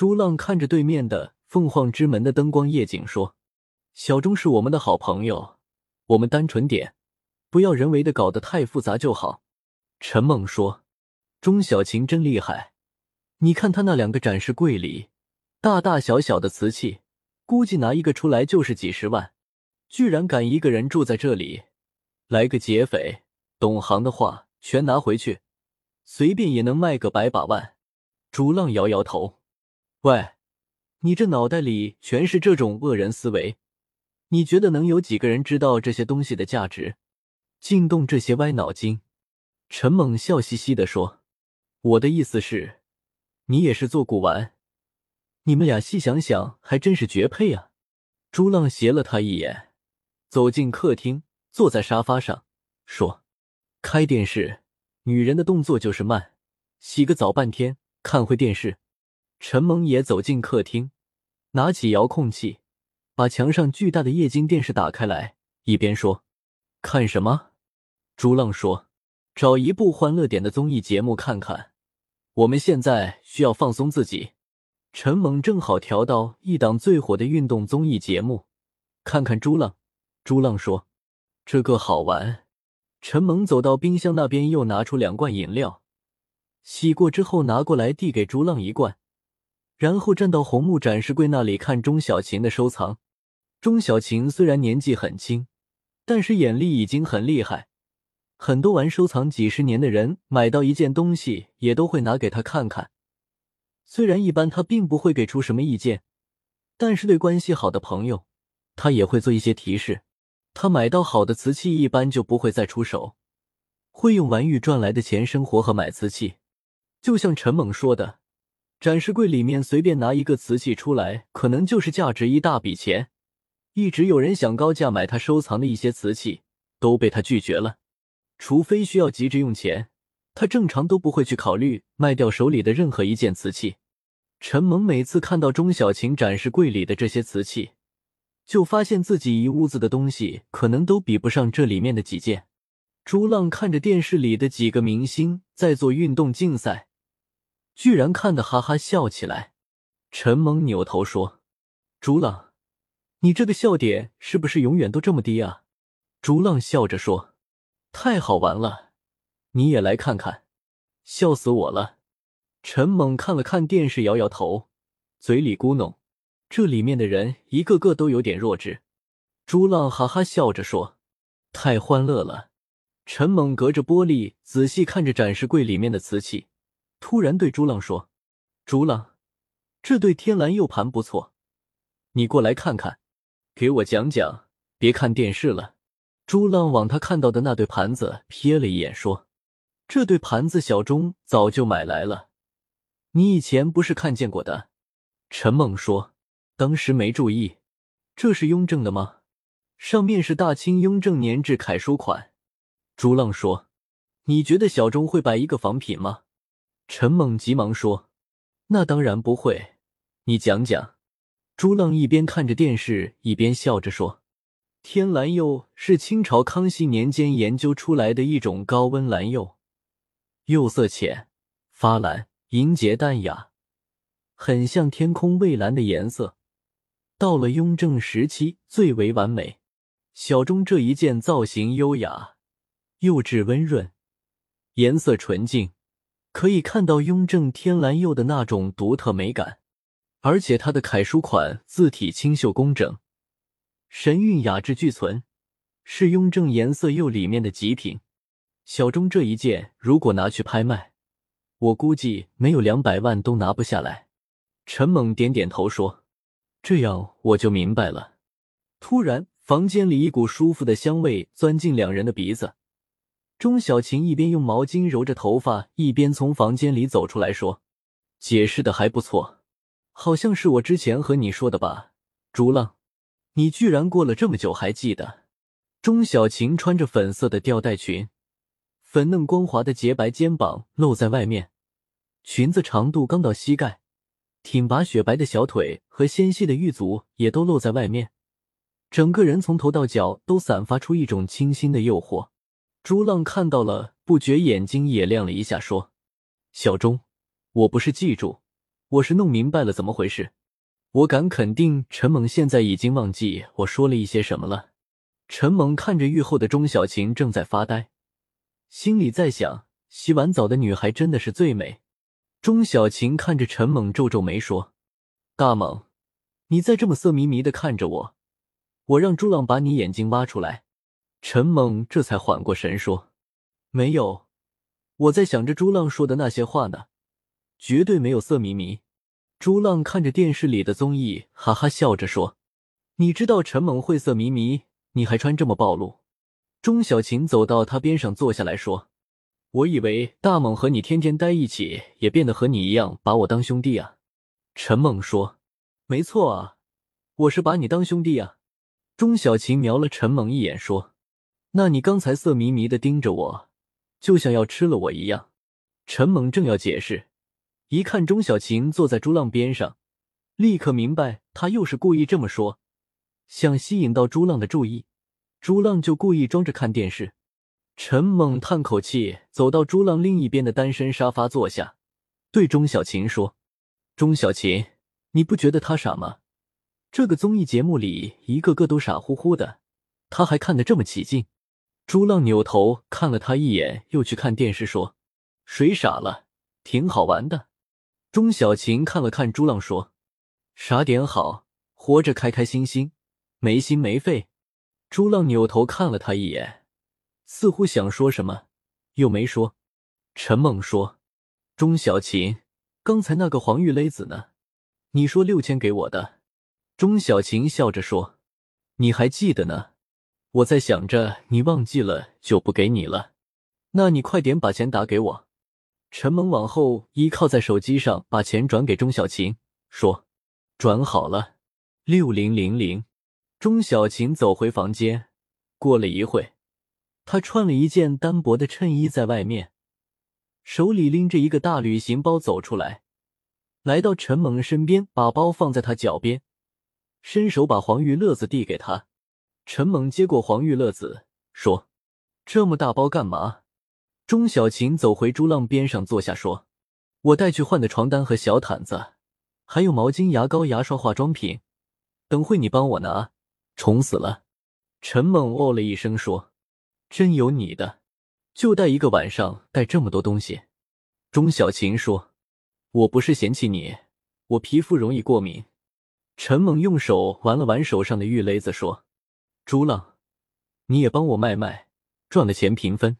朱浪看着对面的凤凰之门的灯光夜景说：“小钟是我们的好朋友，我们单纯点，不要人为的搞得太复杂就好。”陈猛说：“钟小琴真厉害，你看他那两个展示柜里，大大小小的瓷器，估计拿一个出来就是几十万，居然敢一个人住在这里，来个劫匪，懂行的话全拿回去，随便也能卖个百把万。”朱浪摇摇头。喂，你这脑袋里全是这种恶人思维，你觉得能有几个人知道这些东西的价值，净动这些歪脑筋？陈猛笑嘻嘻的说：“我的意思是，你也是做古玩，你们俩细想想，还真是绝配啊。”朱浪斜了他一眼，走进客厅，坐在沙发上，说：“开电视，女人的动作就是慢，洗个澡半天，看会电视。”陈蒙也走进客厅，拿起遥控器，把墙上巨大的液晶电视打开来，一边说：“看什么？”朱浪说：“找一部欢乐点的综艺节目看看。我们现在需要放松自己。”陈猛正好调到一档最火的运动综艺节目，看看朱浪。朱浪说：“这个好玩。”陈猛走到冰箱那边，又拿出两罐饮料，洗过之后拿过来递给朱浪一罐。然后站到红木展示柜那里看钟小琴的收藏。钟小琴虽然年纪很轻，但是眼力已经很厉害。很多玩收藏几十年的人买到一件东西，也都会拿给他看看。虽然一般他并不会给出什么意见，但是对关系好的朋友，他也会做一些提示。他买到好的瓷器，一般就不会再出手，会用玩玉赚来的钱生活和买瓷器。就像陈猛说的。展示柜里面随便拿一个瓷器出来，可能就是价值一大笔钱。一直有人想高价买他收藏的一些瓷器，都被他拒绝了。除非需要急着用钱，他正常都不会去考虑卖掉手里的任何一件瓷器。陈萌每次看到钟小琴展示柜里的这些瓷器，就发现自己一屋子的东西可能都比不上这里面的几件。朱浪看着电视里的几个明星在做运动竞赛。居然看得哈哈笑起来，陈猛扭头说：“朱浪，你这个笑点是不是永远都这么低啊？”朱浪笑着说：“太好玩了，你也来看看，笑死我了。”陈猛看了看电视，摇摇头，嘴里咕哝：“这里面的人一个个都有点弱智。”朱浪哈哈笑着说：“太欢乐了。”陈猛隔着玻璃仔细看着展示柜里面的瓷器。突然对朱浪说：“朱浪，这对天蓝釉盘不错，你过来看看，给我讲讲。别看电视了。”朱浪往他看到的那对盘子瞥了一眼，说：“这对盘子小钟早就买来了，你以前不是看见过的？”陈猛说：“当时没注意。这是雍正的吗？上面是大清雍正年制楷书款。”朱浪说：“你觉得小钟会摆一个仿品吗？”陈猛急忙说：“那当然不会，你讲讲。”朱浪一边看着电视，一边笑着说：“天蓝釉是清朝康熙年间研究出来的一种高温蓝釉，釉色浅，发蓝，莹洁淡雅，很像天空蔚蓝的颜色。到了雍正时期，最为完美。小钟这一件造型优雅，釉质温润，颜色纯净。”可以看到雍正天蓝釉的那种独特美感，而且它的楷书款字体清秀工整，神韵雅致俱存，是雍正颜色釉里面的极品。小钟这一件如果拿去拍卖，我估计没有两百万都拿不下来。陈猛点点头说：“这样我就明白了。”突然，房间里一股舒服的香味钻进两人的鼻子。钟小琴一边用毛巾揉着头发，一边从房间里走出来说：“解释的还不错，好像是我之前和你说的吧？”朱浪，你居然过了这么久还记得？钟小琴穿着粉色的吊带裙，粉嫩光滑的洁白肩膀露在外面，裙子长度刚到膝盖，挺拔雪白的小腿和纤细的玉足也都露在外面，整个人从头到脚都散发出一种清新的诱惑。朱浪看到了，不觉眼睛也亮了一下，说：“小钟，我不是记住，我是弄明白了怎么回事。我敢肯定，陈猛现在已经忘记我说了一些什么了。陈猛看着浴后的钟小琴正在发呆，心里在想：洗完澡的女孩真的是最美。钟小琴看着陈猛，皱皱眉说：“大猛，你再这么色迷迷的看着我，我让朱浪把你眼睛挖出来。”陈猛这才缓过神说：“没有，我在想着朱浪说的那些话呢，绝对没有色迷迷。”朱浪看着电视里的综艺，哈哈笑着说：“你知道陈猛会色迷迷，你还穿这么暴露。”钟小琴走到他边上坐下来说。我以为大猛和你天天待一起，也变得和你一样把我当兄弟啊。陈猛说：“没错啊，我是把你当兄弟啊。”钟小琴瞄了陈猛一眼说：“那你刚才色迷迷的盯着我，就像要吃了我一样。”陈猛正要解释，一看钟小琴坐在朱浪边上，立刻明白他又是故意这么说，想吸引到朱浪的注意。朱浪就故意装着看电视。陈猛叹口气，走到朱浪另一边的单身沙发坐下，对钟小琴说：“钟小琴，你不觉得他傻吗？这个综艺节目里一个个都傻乎乎的，他还看得这么起劲。”朱浪扭头看了他一眼，又去看电视，说：“谁傻了？挺好玩的。”钟小琴看了看朱浪，说：“傻点好，活着开开心心，没心没肺。”朱浪扭头看了他一眼。似乎想说什么，又没说。陈猛说：“钟小琴，刚才那个黄玉勒子呢？你说六千给我的。”钟小琴笑着说：“你还记得呢？我在想着你忘记了就不给你了。那你快点把钱打给我。”陈猛往后依靠在手机上，把钱转给钟小琴，说：“转好了，六零零零。”钟小琴走回房间，过了一会。她穿了一件单薄的衬衣在外面，手里拎着一个大旅行包走出来，来到陈猛身边，把包放在他脚边，伸手把黄玉乐子递给他。陈猛接过黄玉乐子，说：“这么大包干嘛？”钟小琴走回朱浪边上坐下，说：“我带去换的床单和小毯子，还有毛巾、牙膏、牙刷、化妆品，等会你帮我拿。”宠死了！陈猛哦了一声，说。真有你的，就带一个晚上，带这么多东西。钟小琴说：“我不是嫌弃你，我皮肤容易过敏。”陈猛用手玩了玩手上的玉勒子，说：“朱浪，你也帮我卖卖，赚了钱平分。”